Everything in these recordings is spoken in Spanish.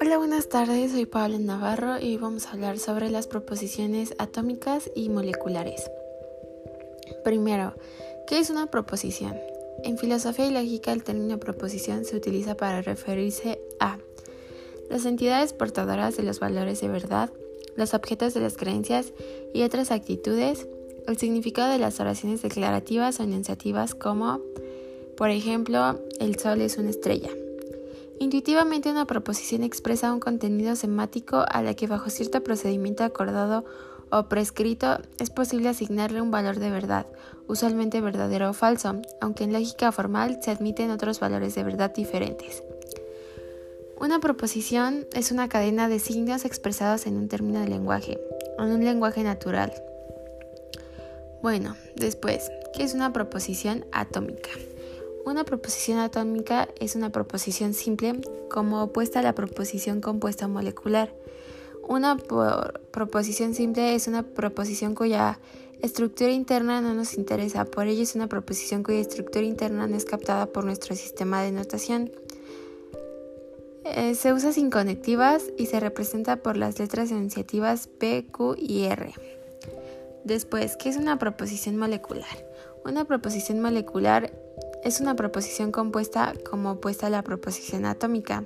Hola, buenas tardes, soy Pablo Navarro y vamos a hablar sobre las proposiciones atómicas y moleculares. Primero, ¿qué es una proposición? En filosofía y lógica el término proposición se utiliza para referirse a las entidades portadoras de los valores de verdad, los objetos de las creencias y otras actitudes, el significado de las oraciones declarativas o enunciativas como, por ejemplo, el sol es una estrella. Intuitivamente una proposición expresa un contenido semático a la que bajo cierto procedimiento acordado o prescrito es posible asignarle un valor de verdad, usualmente verdadero o falso, aunque en lógica formal se admiten otros valores de verdad diferentes. Una proposición es una cadena de signos expresados en un término de lenguaje, en un lenguaje natural. Bueno, después, ¿qué es una proposición atómica? Una proposición atómica es una proposición simple como opuesta a la proposición compuesta molecular. Una proposición simple es una proposición cuya estructura interna no nos interesa, por ello es una proposición cuya estructura interna no es captada por nuestro sistema de notación. Eh, se usa sin conectivas y se representa por las letras enunciativas P, Q y R. Después, ¿qué es una proposición molecular? Una proposición molecular es una proposición compuesta como opuesta a la proposición atómica,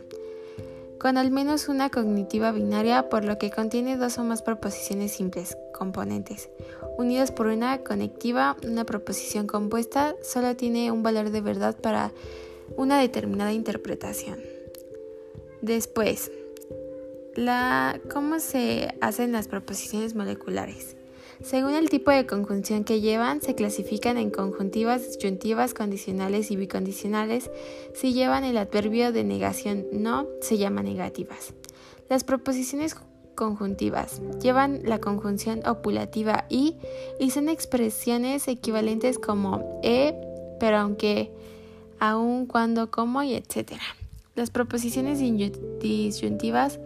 con al menos una cognitiva binaria, por lo que contiene dos o más proposiciones simples, componentes. Unidos por una conectiva, una proposición compuesta solo tiene un valor de verdad para una determinada interpretación. Después, ¿cómo se hacen las proposiciones moleculares? Según el tipo de conjunción que llevan, se clasifican en conjuntivas, disyuntivas, condicionales y bicondicionales. Si llevan el adverbio de negación no, se llaman negativas. Las proposiciones conjuntivas llevan la conjunción opulativa y y son expresiones equivalentes como e, pero aunque, aun, cuando, como y etc. Las proposiciones disyuntivas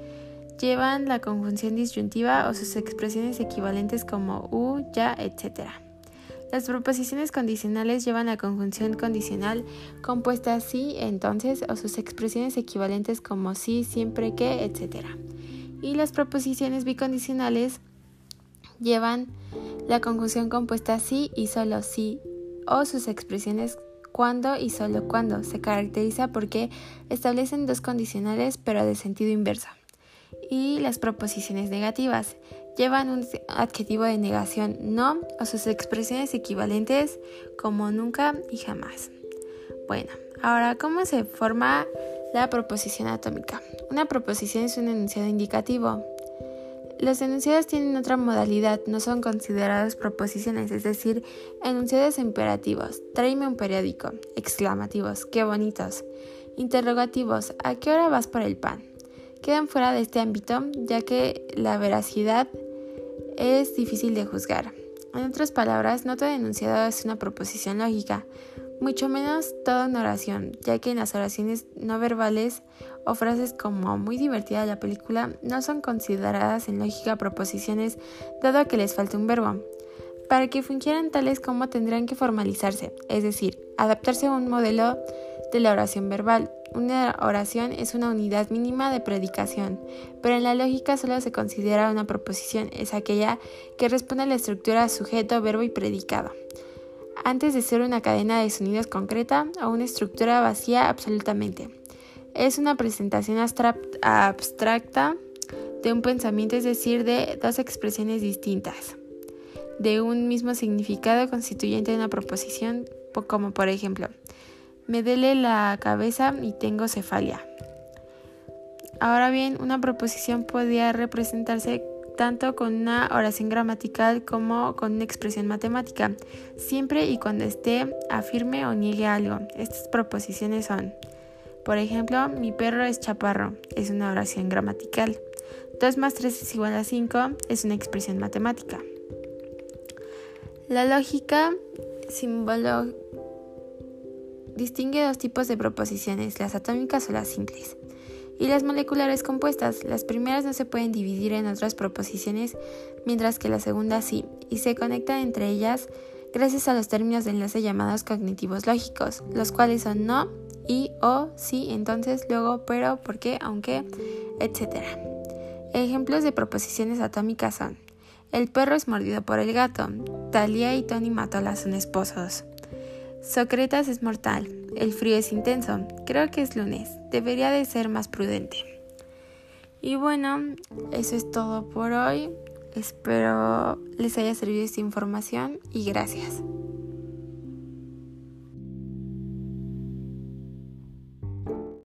llevan la conjunción disyuntiva o sus expresiones equivalentes como u, ya, etc. Las proposiciones condicionales llevan la conjunción condicional compuesta sí, entonces o sus expresiones equivalentes como sí, siempre que, etc. Y las proposiciones bicondicionales llevan la conjunción compuesta sí y solo sí o sus expresiones cuando y solo cuando. Se caracteriza porque establecen dos condicionales pero de sentido inverso y las proposiciones negativas. Llevan un adjetivo de negación no o sus expresiones equivalentes como nunca y jamás. Bueno, ahora, ¿cómo se forma la proposición atómica? Una proposición es un enunciado indicativo. Los enunciados tienen otra modalidad, no son considerados proposiciones, es decir, enunciados imperativos. Tráeme un periódico. Exclamativos. Qué bonitos. Interrogativos. ¿A qué hora vas por el pan? Quedan fuera de este ámbito ya que la veracidad es difícil de juzgar. En otras palabras, no todo enunciado es una proposición lógica, mucho menos toda una oración, ya que en las oraciones no verbales o frases como muy divertida la película no son consideradas en lógica proposiciones dado que les falta un verbo. Para que fungieran tales como tendrán que formalizarse, es decir, adaptarse a un modelo de la oración verbal. Una oración es una unidad mínima de predicación, pero en la lógica solo se considera una proposición, es aquella que responde a la estructura sujeto, verbo y predicado. Antes de ser una cadena de sonidos concreta o una estructura vacía absolutamente. Es una presentación abstracta de un pensamiento, es decir, de dos expresiones distintas, de un mismo significado constituyente de una proposición, como por ejemplo, me duele la cabeza y tengo cefalia. Ahora bien, una proposición podría representarse tanto con una oración gramatical como con una expresión matemática, siempre y cuando esté afirme o niegue algo. Estas proposiciones son, por ejemplo, mi perro es chaparro, es una oración gramatical. 2 más 3 es igual a 5 es una expresión matemática. La lógica simbolo distingue dos tipos de proposiciones, las atómicas o las simples, y las moleculares compuestas. Las primeras no se pueden dividir en otras proposiciones, mientras que las segundas sí, y se conectan entre ellas gracias a los términos de enlace llamados cognitivos lógicos, los cuales son no y o, sí, entonces, luego, pero, por qué, aunque, etc. Ejemplos de proposiciones atómicas son el perro es mordido por el gato. Talia y Tony Matola son esposos. Sócrates es mortal. El frío es intenso. Creo que es lunes. Debería de ser más prudente. Y bueno, eso es todo por hoy. Espero les haya servido esta información y gracias.